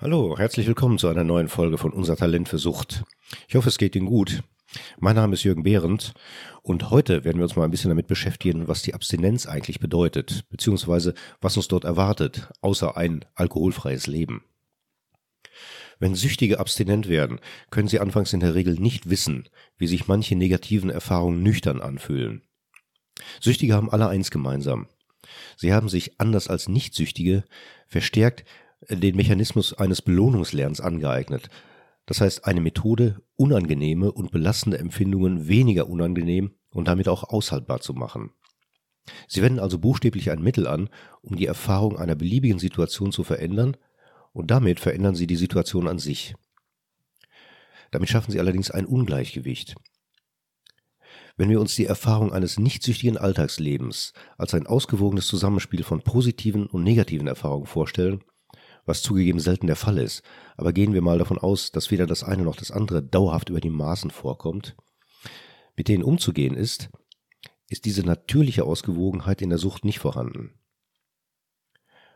Hallo, herzlich willkommen zu einer neuen Folge von Unser Talent für Sucht. Ich hoffe, es geht Ihnen gut. Mein Name ist Jürgen Behrendt und heute werden wir uns mal ein bisschen damit beschäftigen, was die Abstinenz eigentlich bedeutet, beziehungsweise was uns dort erwartet, außer ein alkoholfreies Leben. Wenn Süchtige abstinent werden, können sie anfangs in der Regel nicht wissen, wie sich manche negativen Erfahrungen nüchtern anfühlen. Süchtige haben alle eins gemeinsam. Sie haben sich anders als Nichtsüchtige verstärkt den Mechanismus eines Belohnungslernens angeeignet. Das heißt, eine Methode, unangenehme und belastende Empfindungen weniger unangenehm und damit auch aushaltbar zu machen. Sie wenden also buchstäblich ein Mittel an, um die Erfahrung einer beliebigen Situation zu verändern, und damit verändern sie die Situation an sich. Damit schaffen sie allerdings ein Ungleichgewicht. Wenn wir uns die Erfahrung eines nichtsüchtigen Alltagslebens als ein ausgewogenes Zusammenspiel von positiven und negativen Erfahrungen vorstellen, was zugegeben selten der Fall ist. Aber gehen wir mal davon aus, dass weder das eine noch das andere dauerhaft über die Maßen vorkommt. Mit denen umzugehen ist, ist diese natürliche Ausgewogenheit in der Sucht nicht vorhanden.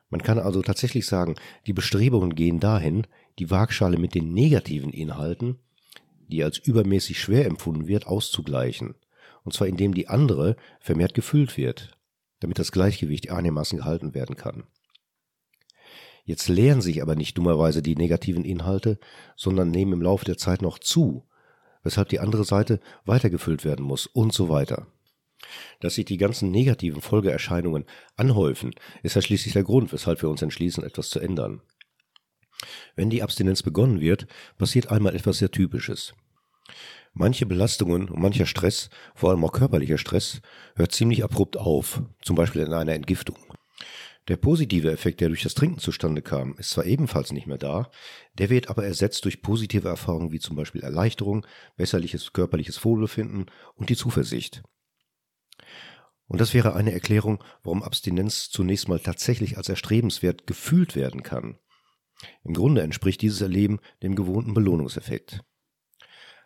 Man kann also tatsächlich sagen, die Bestrebungen gehen dahin, die Waagschale mit den negativen Inhalten, die als übermäßig schwer empfunden wird, auszugleichen. Und zwar indem die andere vermehrt gefüllt wird, damit das Gleichgewicht einigermaßen gehalten werden kann. Jetzt leeren sich aber nicht dummerweise die negativen Inhalte, sondern nehmen im Laufe der Zeit noch zu, weshalb die andere Seite weitergefüllt werden muss und so weiter. Dass sich die ganzen negativen Folgeerscheinungen anhäufen, ist ja schließlich der Grund, weshalb wir uns entschließen, etwas zu ändern. Wenn die Abstinenz begonnen wird, passiert einmal etwas sehr Typisches. Manche Belastungen und mancher Stress, vor allem auch körperlicher Stress, hört ziemlich abrupt auf, zum Beispiel in einer Entgiftung. Der positive Effekt, der durch das Trinken zustande kam, ist zwar ebenfalls nicht mehr da, der wird aber ersetzt durch positive Erfahrungen wie zum Beispiel Erleichterung, besserliches körperliches Wohlbefinden und die Zuversicht. Und das wäre eine Erklärung, warum Abstinenz zunächst mal tatsächlich als erstrebenswert gefühlt werden kann. Im Grunde entspricht dieses Erleben dem gewohnten Belohnungseffekt.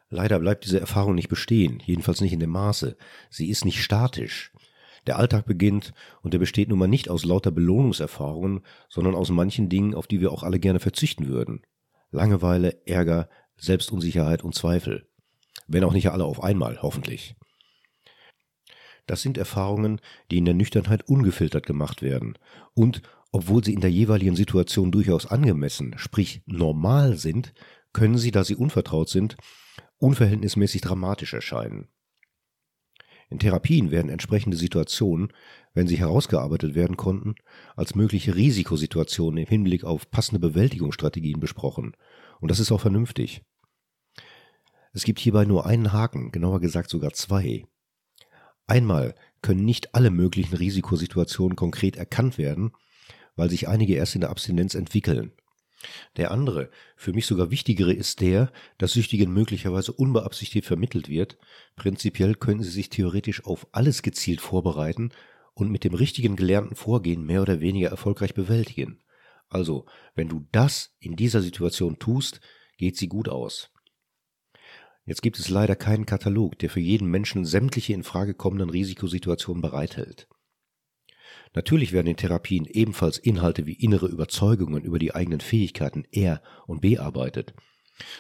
Leider bleibt diese Erfahrung nicht bestehen, jedenfalls nicht in dem Maße. Sie ist nicht statisch. Der Alltag beginnt und der besteht nun mal nicht aus lauter Belohnungserfahrungen, sondern aus manchen Dingen, auf die wir auch alle gerne verzichten würden. Langeweile, Ärger, Selbstunsicherheit und Zweifel. Wenn auch nicht alle auf einmal, hoffentlich. Das sind Erfahrungen, die in der Nüchternheit ungefiltert gemacht werden und, obwohl sie in der jeweiligen Situation durchaus angemessen, sprich normal sind, können sie, da sie unvertraut sind, unverhältnismäßig dramatisch erscheinen. In Therapien werden entsprechende Situationen, wenn sie herausgearbeitet werden konnten, als mögliche Risikosituationen im Hinblick auf passende Bewältigungsstrategien besprochen. Und das ist auch vernünftig. Es gibt hierbei nur einen Haken, genauer gesagt sogar zwei. Einmal können nicht alle möglichen Risikosituationen konkret erkannt werden, weil sich einige erst in der Abstinenz entwickeln. Der andere, für mich sogar wichtigere, ist der, dass Süchtigen möglicherweise unbeabsichtigt vermittelt wird. Prinzipiell können sie sich theoretisch auf alles gezielt vorbereiten und mit dem richtigen gelernten Vorgehen mehr oder weniger erfolgreich bewältigen. Also, wenn du das in dieser Situation tust, geht sie gut aus. Jetzt gibt es leider keinen Katalog, der für jeden Menschen sämtliche in Frage kommenden Risikosituationen bereithält. Natürlich werden in Therapien ebenfalls Inhalte wie innere Überzeugungen über die eigenen Fähigkeiten er- und bearbeitet,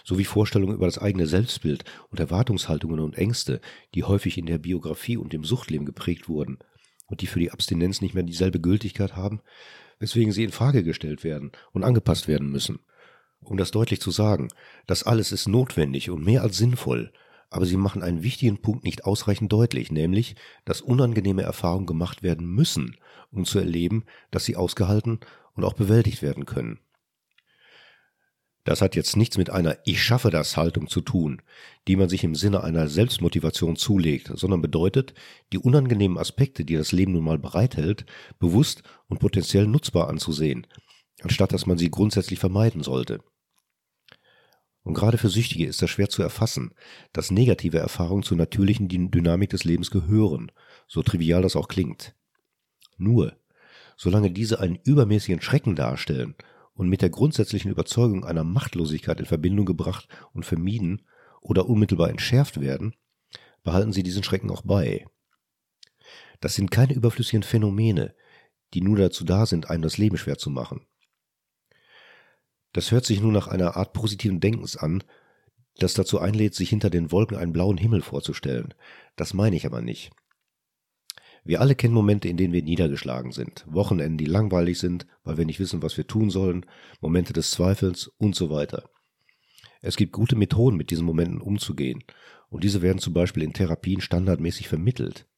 sowie Vorstellungen über das eigene Selbstbild und Erwartungshaltungen und Ängste, die häufig in der Biografie und dem Suchtleben geprägt wurden und die für die Abstinenz nicht mehr dieselbe Gültigkeit haben, weswegen sie in Frage gestellt werden und angepasst werden müssen. Um das deutlich zu sagen, das alles ist notwendig und mehr als sinnvoll, aber sie machen einen wichtigen Punkt nicht ausreichend deutlich, nämlich, dass unangenehme Erfahrungen gemacht werden müssen, um zu erleben, dass sie ausgehalten und auch bewältigt werden können. Das hat jetzt nichts mit einer Ich schaffe das Haltung zu tun, die man sich im Sinne einer Selbstmotivation zulegt, sondern bedeutet, die unangenehmen Aspekte, die das Leben nun mal bereithält, bewusst und potenziell nutzbar anzusehen, anstatt dass man sie grundsätzlich vermeiden sollte. Und gerade für Süchtige ist das schwer zu erfassen, dass negative Erfahrungen zur natürlichen Dynamik des Lebens gehören, so trivial das auch klingt. Nur, solange diese einen übermäßigen Schrecken darstellen und mit der grundsätzlichen Überzeugung einer Machtlosigkeit in Verbindung gebracht und vermieden oder unmittelbar entschärft werden, behalten sie diesen Schrecken auch bei. Das sind keine überflüssigen Phänomene, die nur dazu da sind, einem das Leben schwer zu machen. Das hört sich nun nach einer Art positiven Denkens an, das dazu einlädt, sich hinter den Wolken einen blauen Himmel vorzustellen. Das meine ich aber nicht. Wir alle kennen Momente, in denen wir niedergeschlagen sind, Wochenenden, die langweilig sind, weil wir nicht wissen, was wir tun sollen, Momente des Zweifels und so weiter. Es gibt gute Methoden, mit diesen Momenten umzugehen, und diese werden zum Beispiel in Therapien standardmäßig vermittelt.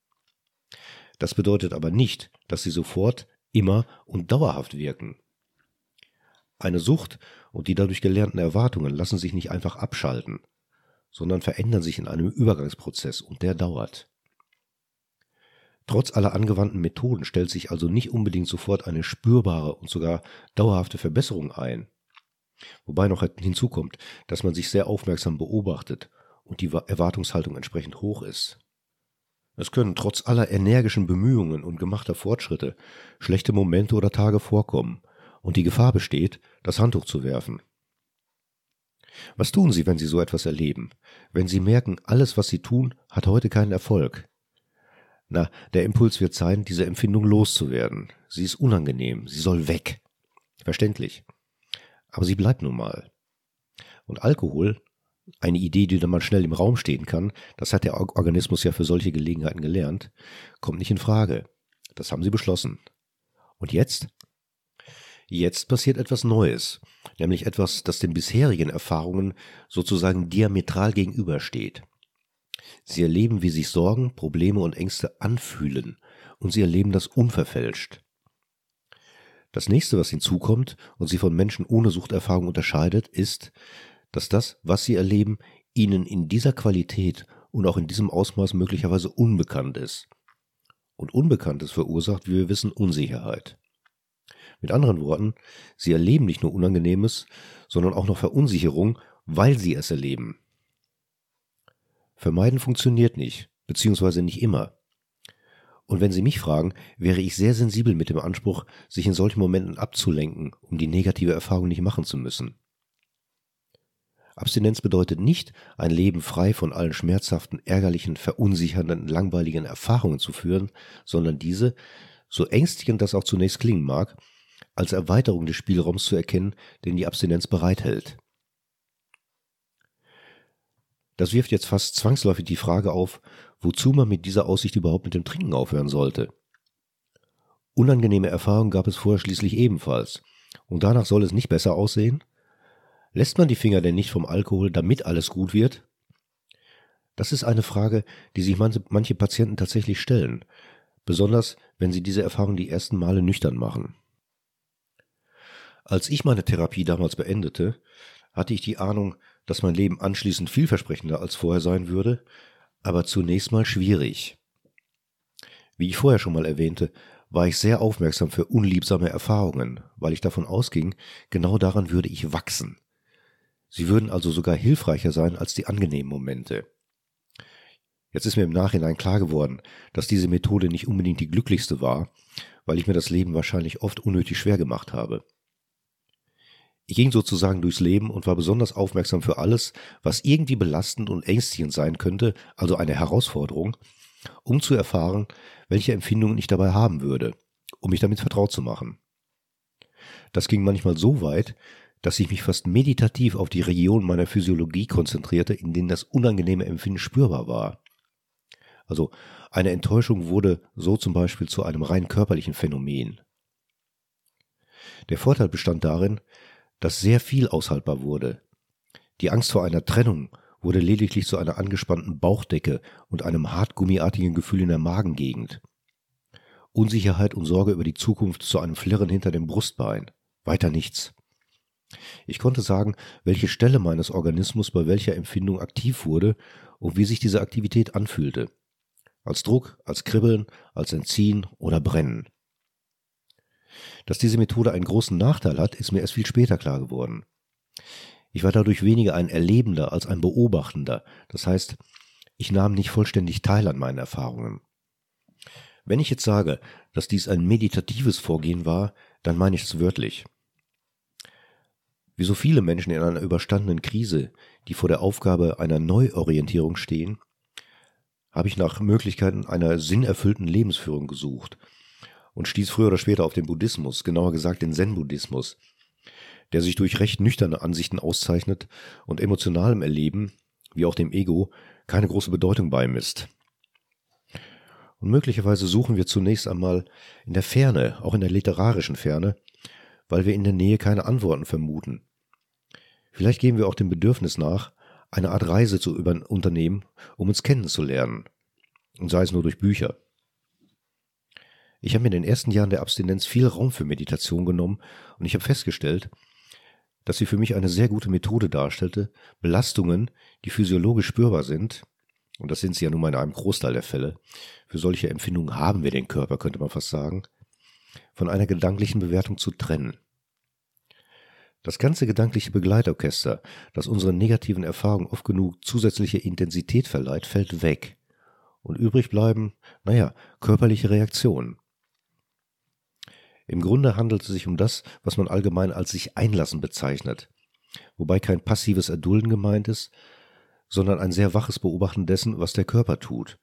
Das bedeutet aber nicht, dass sie sofort, immer und dauerhaft wirken. Eine Sucht und die dadurch gelernten Erwartungen lassen sich nicht einfach abschalten, sondern verändern sich in einem Übergangsprozess und der dauert. Trotz aller angewandten Methoden stellt sich also nicht unbedingt sofort eine spürbare und sogar dauerhafte Verbesserung ein. Wobei noch hinzukommt, dass man sich sehr aufmerksam beobachtet und die Erwartungshaltung entsprechend hoch ist. Es können trotz aller energischen Bemühungen und gemachter Fortschritte schlechte Momente oder Tage vorkommen, und die Gefahr besteht, das Handtuch zu werfen. Was tun Sie, wenn Sie so etwas erleben? Wenn Sie merken, alles, was Sie tun, hat heute keinen Erfolg? Na, der Impuls wird sein, diese Empfindung loszuwerden. Sie ist unangenehm, sie soll weg. Verständlich. Aber sie bleibt nun mal. Und Alkohol, eine Idee, die dann mal schnell im Raum stehen kann, das hat der Organismus ja für solche Gelegenheiten gelernt, kommt nicht in Frage. Das haben sie beschlossen. Und jetzt? Jetzt passiert etwas Neues, nämlich etwas, das den bisherigen Erfahrungen sozusagen diametral gegenübersteht. Sie erleben, wie sich Sorgen, Probleme und Ängste anfühlen, und sie erleben das unverfälscht. Das nächste, was hinzukommt und sie von Menschen ohne Suchterfahrung unterscheidet, ist, dass das, was sie erleben, ihnen in dieser Qualität und auch in diesem Ausmaß möglicherweise unbekannt ist. Und Unbekanntes verursacht, wie wir wissen, Unsicherheit. Mit anderen Worten, sie erleben nicht nur Unangenehmes, sondern auch noch Verunsicherung, weil sie es erleben. Vermeiden funktioniert nicht, beziehungsweise nicht immer. Und wenn Sie mich fragen, wäre ich sehr sensibel mit dem Anspruch, sich in solchen Momenten abzulenken, um die negative Erfahrung nicht machen zu müssen. Abstinenz bedeutet nicht, ein Leben frei von allen schmerzhaften, ärgerlichen, verunsichernden, langweiligen Erfahrungen zu führen, sondern diese, so ängstigend das auch zunächst klingen mag, als Erweiterung des Spielraums zu erkennen, den die Abstinenz bereithält. Das wirft jetzt fast zwangsläufig die Frage auf, wozu man mit dieser Aussicht überhaupt mit dem Trinken aufhören sollte. Unangenehme Erfahrungen gab es vorher schließlich ebenfalls, und danach soll es nicht besser aussehen? Lässt man die Finger denn nicht vom Alkohol, damit alles gut wird? Das ist eine Frage, die sich manche, Patienten tatsächlich stellen, besonders wenn sie diese Erfahrung die ersten Male nüchtern machen. Als ich meine Therapie damals beendete, hatte ich die Ahnung, dass mein Leben anschließend vielversprechender als vorher sein würde, aber zunächst mal schwierig. Wie ich vorher schon mal erwähnte, war ich sehr aufmerksam für unliebsame Erfahrungen, weil ich davon ausging, genau daran würde ich wachsen. Sie würden also sogar hilfreicher sein als die angenehmen Momente. Jetzt ist mir im Nachhinein klar geworden, dass diese Methode nicht unbedingt die glücklichste war, weil ich mir das Leben wahrscheinlich oft unnötig schwer gemacht habe. Ich ging sozusagen durchs Leben und war besonders aufmerksam für alles, was irgendwie belastend und ängstigend sein könnte, also eine Herausforderung, um zu erfahren, welche Empfindungen ich dabei haben würde, um mich damit vertraut zu machen. Das ging manchmal so weit, dass ich mich fast meditativ auf die Region meiner Physiologie konzentrierte, in denen das unangenehme Empfinden spürbar war. Also eine Enttäuschung wurde so zum Beispiel zu einem rein körperlichen Phänomen. Der Vorteil bestand darin, dass sehr viel aushaltbar wurde. Die Angst vor einer Trennung wurde lediglich zu einer angespannten Bauchdecke und einem hartgummiartigen Gefühl in der Magengegend. Unsicherheit und Sorge über die Zukunft zu einem Flirren hinter dem Brustbein. Weiter nichts. Ich konnte sagen, welche Stelle meines Organismus bei welcher Empfindung aktiv wurde und wie sich diese Aktivität anfühlte. Als Druck, als Kribbeln, als Entziehen oder Brennen. Dass diese Methode einen großen Nachteil hat, ist mir erst viel später klar geworden. Ich war dadurch weniger ein Erlebender als ein Beobachtender. Das heißt, ich nahm nicht vollständig teil an meinen Erfahrungen. Wenn ich jetzt sage, dass dies ein meditatives Vorgehen war, dann meine ich es wörtlich. Wie so viele Menschen in einer überstandenen Krise, die vor der Aufgabe einer Neuorientierung stehen, habe ich nach Möglichkeiten einer sinnerfüllten Lebensführung gesucht und stieß früher oder später auf den Buddhismus, genauer gesagt den Zen-Buddhismus, der sich durch recht nüchterne Ansichten auszeichnet und emotionalem Erleben, wie auch dem Ego, keine große Bedeutung beimisst. Und möglicherweise suchen wir zunächst einmal in der Ferne, auch in der literarischen Ferne, weil wir in der Nähe keine Antworten vermuten. Vielleicht geben wir auch dem Bedürfnis nach, eine Art Reise zu unternehmen, um uns kennenzulernen. Und sei es nur durch Bücher. Ich habe mir in den ersten Jahren der Abstinenz viel Raum für Meditation genommen und ich habe festgestellt, dass sie für mich eine sehr gute Methode darstellte, Belastungen, die physiologisch spürbar sind, und das sind sie ja nun mal in einem Großteil der Fälle, für solche Empfindungen haben wir den Körper, könnte man fast sagen, von einer gedanklichen Bewertung zu trennen. Das ganze gedankliche Begleitorchester, das unseren negativen Erfahrungen oft genug zusätzliche Intensität verleiht, fällt weg. Und übrig bleiben, naja, körperliche Reaktionen. Im Grunde handelt es sich um das, was man allgemein als sich einlassen bezeichnet, wobei kein passives Erdulden gemeint ist, sondern ein sehr waches Beobachten dessen, was der Körper tut.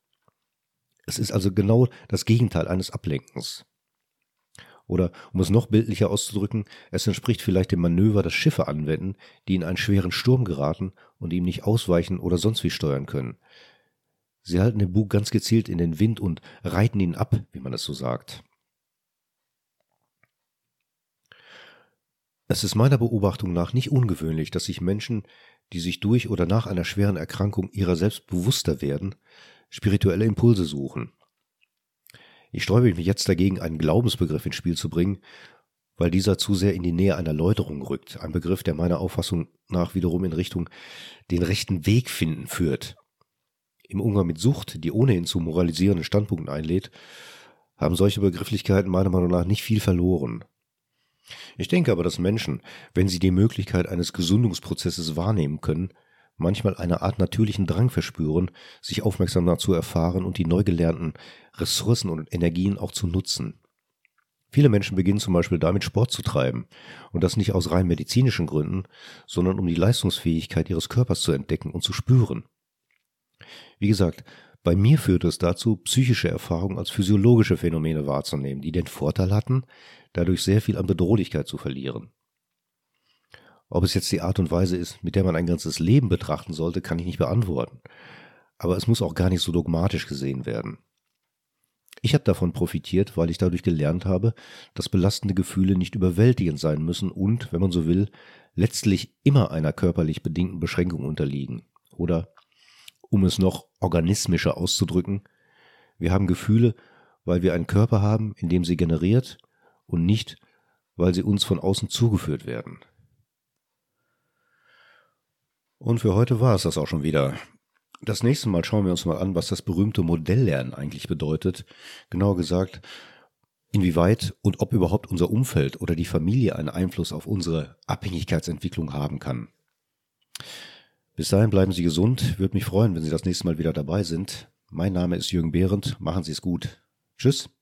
Es ist also genau das Gegenteil eines Ablenkens. Oder, um es noch bildlicher auszudrücken, es entspricht vielleicht dem Manöver, das Schiffe anwenden, die in einen schweren Sturm geraten und ihm nicht ausweichen oder sonst wie steuern können. Sie halten den Bug ganz gezielt in den Wind und reiten ihn ab, wie man es so sagt. Es ist meiner Beobachtung nach nicht ungewöhnlich, dass sich Menschen, die sich durch oder nach einer schweren Erkrankung ihrer selbst bewusster werden, spirituelle Impulse suchen. Ich sträube mich jetzt dagegen, einen Glaubensbegriff ins Spiel zu bringen, weil dieser zu sehr in die Nähe einer Läuterung rückt, ein Begriff, der meiner Auffassung nach wiederum in Richtung den rechten Weg finden führt. Im Umgang mit Sucht, die ohnehin zu moralisierenden Standpunkten einlädt, haben solche Begrifflichkeiten meiner Meinung nach nicht viel verloren. Ich denke aber, dass Menschen, wenn sie die Möglichkeit eines Gesundungsprozesses wahrnehmen können, manchmal eine Art natürlichen Drang verspüren, sich aufmerksamer zu erfahren und die neu gelernten Ressourcen und Energien auch zu nutzen. Viele Menschen beginnen zum Beispiel damit, Sport zu treiben, und das nicht aus rein medizinischen Gründen, sondern um die Leistungsfähigkeit ihres Körpers zu entdecken und zu spüren. Wie gesagt, bei mir führte es dazu, psychische Erfahrungen als physiologische Phänomene wahrzunehmen, die den Vorteil hatten, dadurch sehr viel an Bedrohlichkeit zu verlieren. Ob es jetzt die Art und Weise ist, mit der man ein ganzes Leben betrachten sollte, kann ich nicht beantworten. Aber es muss auch gar nicht so dogmatisch gesehen werden. Ich habe davon profitiert, weil ich dadurch gelernt habe, dass belastende Gefühle nicht überwältigend sein müssen und, wenn man so will, letztlich immer einer körperlich bedingten Beschränkung unterliegen. Oder, um es noch organismischer auszudrücken, wir haben Gefühle, weil wir einen Körper haben, in dem sie generiert und nicht, weil sie uns von außen zugeführt werden. Und für heute war es das auch schon wieder. Das nächste Mal schauen wir uns mal an, was das berühmte Modelllernen eigentlich bedeutet. Genauer gesagt, inwieweit und ob überhaupt unser Umfeld oder die Familie einen Einfluss auf unsere Abhängigkeitsentwicklung haben kann. Bis dahin bleiben Sie gesund. Würde mich freuen, wenn Sie das nächste Mal wieder dabei sind. Mein Name ist Jürgen Behrendt. Machen Sie es gut. Tschüss.